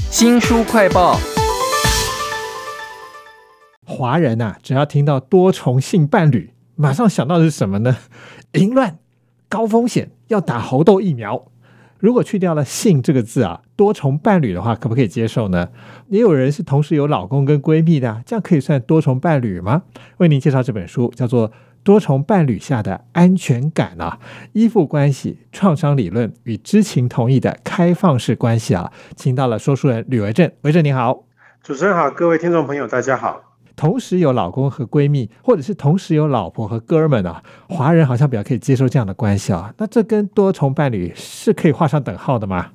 新书快报。华人呐、只要听到多重性伴侣，马上想到的是什么呢？淫乱、高风险，要打猴痘疫苗。如果去掉了“性”这个字啊，多重伴侣的话，可不可以接受呢？也有人是同时有老公跟闺蜜的，这样可以算多重伴侣吗？为您介绍这本书，叫做《多重伴侣下的安全感》啊，依附关系、创伤理论与知情同意的开放式关系啊，请到了说书人吕维正，维正你好。主持人好，各位听众朋友，大家好。同时有老公和闺蜜，或者是同时有老婆和哥们啊，华人好像比较可以接受这样的关系啊。那这跟多重伴侣是可以画上等号的吗？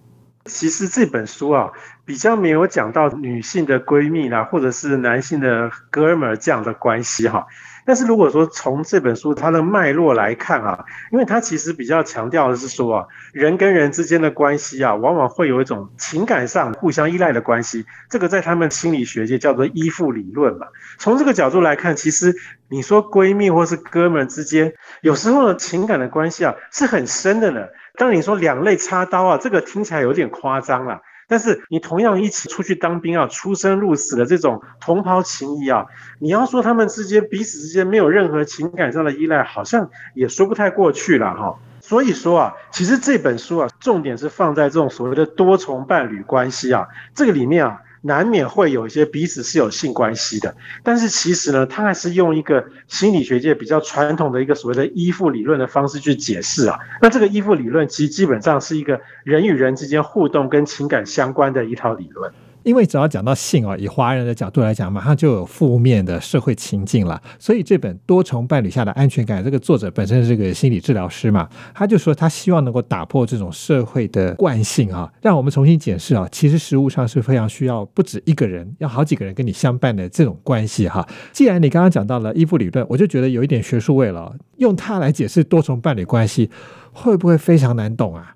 其实这本书啊，比较没有讲到女性的闺蜜啦，或者是男性的哥们儿这样的关系哈。但是如果说从这本书它的脉络来看啊，因为它其实比较强调的是说啊，人跟人之间的关系啊，往往会有一种情感上互相依赖的关系，这个在他们心理学界叫做依附理论嘛。从这个角度来看，其实你说闺蜜或是哥们之间，有时候的情感的关系啊是很深的呢。当你说两肋插刀啊，这个听起来有点夸张了。但是你同样一起出去当兵啊，出生入死的这种同袍情谊啊，你要说他们之间彼此之间没有任何情感上的依赖，好像也说不太过去了哈。所以说啊，其实这本书啊，重点是放在这种所谓的多重伴侣关系啊，这个里面啊。难免会有一些彼此是有性关系的，但是其实呢，他还是用一个心理学界比较传统的一个所谓的依附理论的方式去解释啊。那这个依附理论其实基本上是一个人与人之间互动跟情感相关的一套理论。因为只要讲到性啊，以华人的角度来讲，马上就有负面的社会情境了。所以这本《多重伴侣下的安全感》，这个作者本身是个心理治疗师嘛，他就说他希望能够打破这种社会的惯性啊，让我们重新检视啊，其实实物上是非常需要不止一个人，要好几个人跟你相伴的这种关系哈。既然你刚刚讲到了依附理论，我就觉得有一点学术味了，用它来解释多重伴侣关系，会不会非常难懂啊？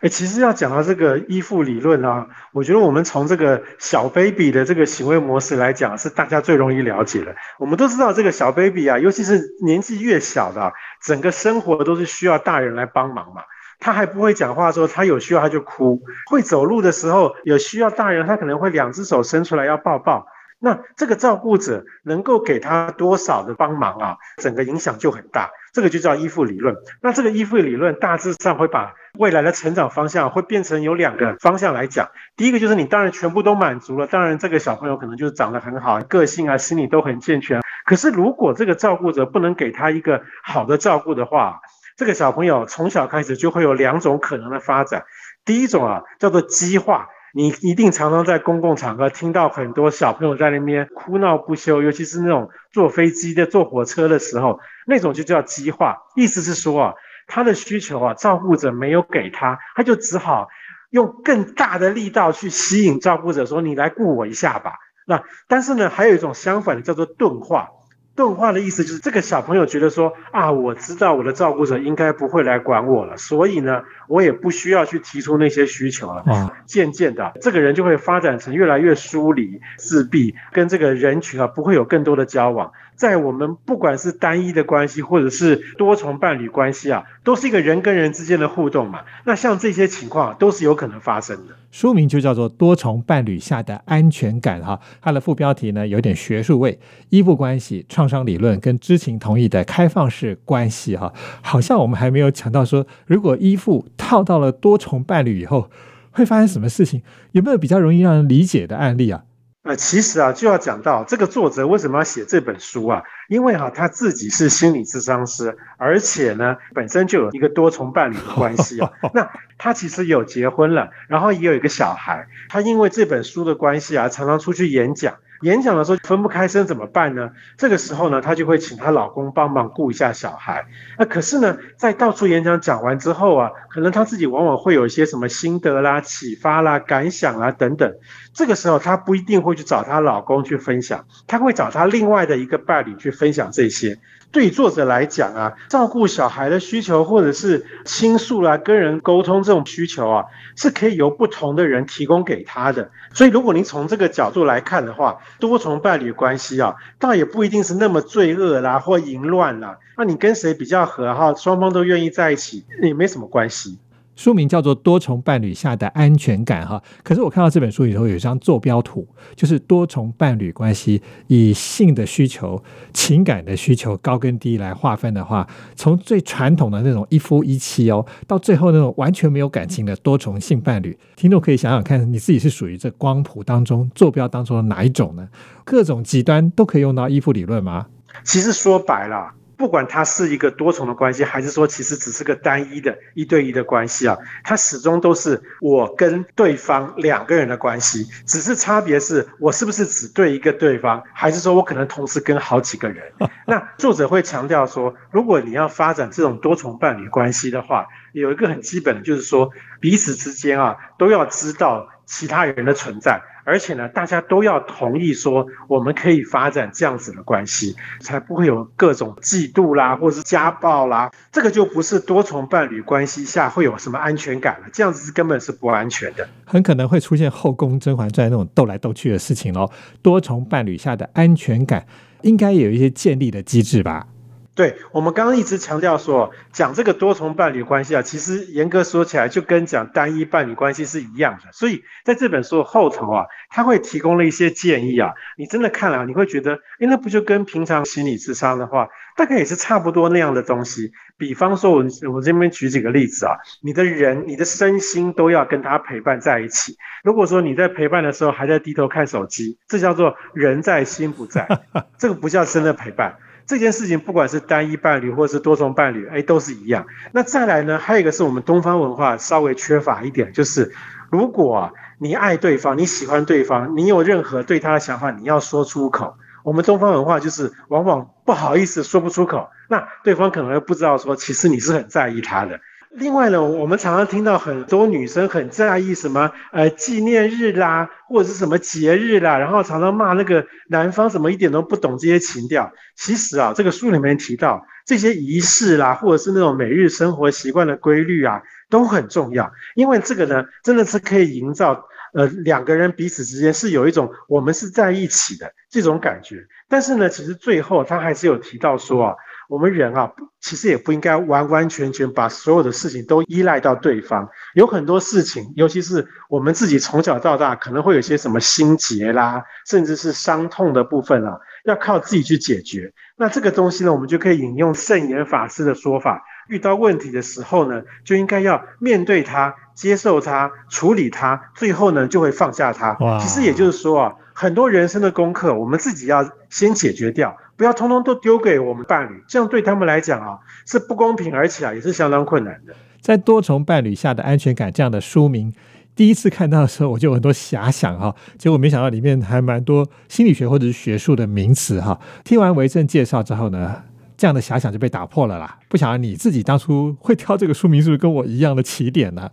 哎，其实要讲到这个依附理论啊，我觉得我们从这个小 baby 的这个行为模式来讲，是大家最容易了解的。我们都知道，这个小 baby 啊，尤其是年纪越小的，整个生活都是需要大人来帮忙嘛。他还不会讲话的时候，他有需要他就哭；会走路的时候，有需要大人，他可能会两只手伸出来要抱抱。那这个照顾者能够给他多少的帮忙啊？整个影响就很大。这个就叫依附理论。那这个依附理论大致上会把未来的成长方向会变成有两个方向来讲。第一个就是你当然全部都满足了，当然这个小朋友可能就是长得很好，个性啊、心理都很健全。可是如果这个照顾者不能给他一个好的照顾的话，这个小朋友从小开始就会有两种可能的发展。第一种啊叫做激化。你一定常常在公共场合听到很多小朋友在那边哭闹不休，尤其是那种坐飞机的、坐火车的时候，那种就叫激化。意思是说啊，他的需求啊，照顾者没有给他，他就只好用更大的力道去吸引照顾者，说：“你来顾我一下吧。”那但是呢，还有一种相反的，叫做钝化。钝化的意思就是这个小朋友觉得说啊，我知道我的照顾者应该不会来管我了，所以呢，我也不需要去提出那些需求了。啊，渐渐的，这个人就会发展成越来越疏离、自闭，跟这个人群啊不会有更多的交往。在我们不管是单一的关系，或者是多重伴侣关系啊，都是一个人跟人之间的互动嘛。那像这些情况都是有可能发生的。书名就叫做《多重伴侣下的安全感》哈，它的副标题呢有点学术味，依附关系、创伤理论跟知情同意的开放式关系哈，好像我们还没有讲到说，如果依附套到了多重伴侣以后，会发生什么事情？有没有比较容易让人理解的案例啊？呃，其实啊，就要讲到这个作者为什么要写这本书啊？因为哈，他自己是心理咨商师，而且呢，本身就有一个多重伴侣的关系啊。那他其实有结婚了，然后也有一个小孩。他因为这本书的关系啊，常常出去演讲。演讲的时候分不开身怎么办呢？这个时候呢，她就会请她老公帮忙顾一下小孩。那可是呢，在到处演讲讲完之后啊，可能她自己往往会有一些什么心得啦、启发啦、感想啦等等。这个时候她不一定会去找她老公去分享，她会找她另外的一个伴侣去分享这些。对作者来讲啊，照顾小孩的需求，或者是倾诉啦、跟人沟通这种需求啊，是可以由不同的人提供给他的。所以，如果您从这个角度来看的话，多重伴侣关系啊，倒也不一定是那么罪恶啦或淫乱啦。那你跟谁比较合哈，双方都愿意在一起，也没什么关系。书名叫做《多重伴侣下的安全感》哈，可是我看到这本书里头有一张坐标图，就是多重伴侣关系以性的需求、情感的需求高跟低来划分的话，从最传统的那种一夫一妻哦，到最后那种完全没有感情的多重性伴侣，听众可以想想看，你自己是属于这光谱当中坐标当中的哪一种呢？各种极端都可以用到依附理论吗？其实说白了。不管它是一个多重的关系，还是说其实只是个单一的一对一的关系啊，它始终都是我跟对方两个人的关系，只是差别是我是不是只对一个对方，还是说我可能同时跟好几个人。那作者会强调说，如果你要发展这种多重伴侣关系的话，有一个很基本的就是说，彼此之间啊都要知道其他人的存在。而且呢，大家都要同意说，我们可以发展这样子的关系，才不会有各种嫉妒啦，或是家暴啦。这个就不是多重伴侣关系下会有什么安全感了，这样子是根本是不安全的，很可能会出现后宫《甄嬛传》那种斗来斗去的事情哦。多重伴侣下的安全感，应该有一些建立的机制吧。对我们刚刚一直强调说，讲这个多重伴侣关系啊，其实严格说起来就跟讲单一伴侣关系是一样的。所以在这本书后头啊，他会提供了一些建议啊，你真的看了，你会觉得，哎，那不就跟平常心理智商的话，大概也是差不多那样的东西。比方说，我我这边举几个例子啊，你的人、你的身心都要跟他陪伴在一起。如果说你在陪伴的时候还在低头看手机，这叫做人在心不在，这个不叫真的陪伴。这件事情不管是单一伴侣或是多重伴侣，哎，都是一样。那再来呢？还有一个是我们东方文化稍微缺乏一点，就是如果你爱对方，你喜欢对方，你有任何对他的想法，你要说出口。我们东方文化就是往往不好意思说不出口，那对方可能又不知道说，其实你是很在意他的。另外呢，我们常常听到很多女生很在意什么呃纪念日啦，或者是什么节日啦，然后常常骂那个男方怎么一点都不懂这些情调。其实啊，这个书里面提到这些仪式啦，或者是那种每日生活习惯的规律啊，都很重要。因为这个呢，真的是可以营造呃两个人彼此之间是有一种我们是在一起的这种感觉。但是呢，其实最后他还是有提到说啊。我们人啊，其实也不应该完完全全把所有的事情都依赖到对方。有很多事情，尤其是我们自己从小到大可能会有些什么心结啦，甚至是伤痛的部分啊，要靠自己去解决。那这个东西呢，我们就可以引用圣严法师的说法：遇到问题的时候呢，就应该要面对它、接受它、处理它，最后呢，就会放下它。其实也就是说啊，很多人生的功课，我们自己要先解决掉。不要通通都丢给我们伴侣，这样对他们来讲啊是不公平，而且啊也是相当困难的。在多重伴侣下的安全感这样的书名，第一次看到的时候我就有很多遐想哈，结果没想到里面还蛮多心理学或者是学术的名词哈。听完维正介绍之后呢，这样的遐想就被打破了啦。不晓得你自己当初会挑这个书名，是不是跟我一样的起点呢？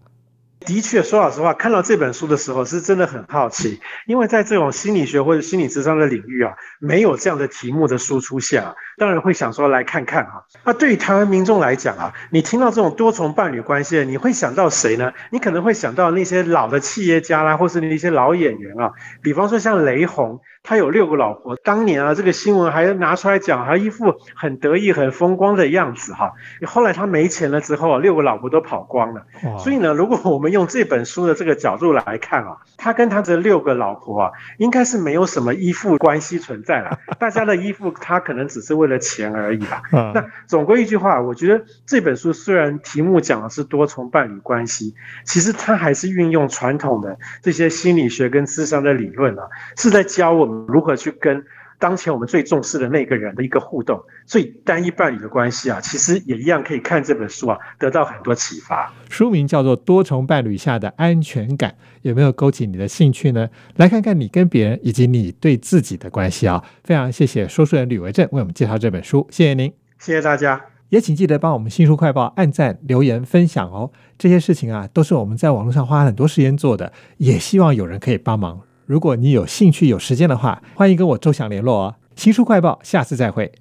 的确，说老实话，看到这本书的时候，是真的很好奇，因为在这种心理学或者心理智商的领域啊，没有这样的题目的书出现，当然会想说来看看啊。那对于台湾民众来讲啊，你听到这种多重伴侣关系，你会想到谁呢？你可能会想到那些老的企业家啦，或是那些老演员啊，比方说像雷洪。他有六个老婆，当年啊，这个新闻还拿出来讲，还一副很得意、很风光的样子哈。后来他没钱了之后，六个老婆都跑光了。所以呢，如果我们用这本书的这个角度来看啊，他跟他这六个老婆啊，应该是没有什么依附关系存在了。大家的依附，他可能只是为了钱而已吧。那总归一句话，我觉得这本书虽然题目讲的是多重伴侣关系，其实它还是运用传统的这些心理学跟智商的理论啊，是在教我们。如何去跟当前我们最重视的那个人的一个互动？所以单一伴侣的关系啊，其实也一样可以看这本书啊，得到很多启发。书名叫做《多重伴侣下的安全感》，有没有勾起你的兴趣呢？来看看你跟别人以及你对自己的关系啊！非常谢谢说书人吕维正为我们介绍这本书，谢谢您，谢谢大家，也请记得帮我们新书快报按赞、留言、分享哦。这些事情啊，都是我们在网络上花很多时间做的，也希望有人可以帮忙。如果你有兴趣、有时间的话，欢迎跟我周翔联络哦。新书快报，下次再会。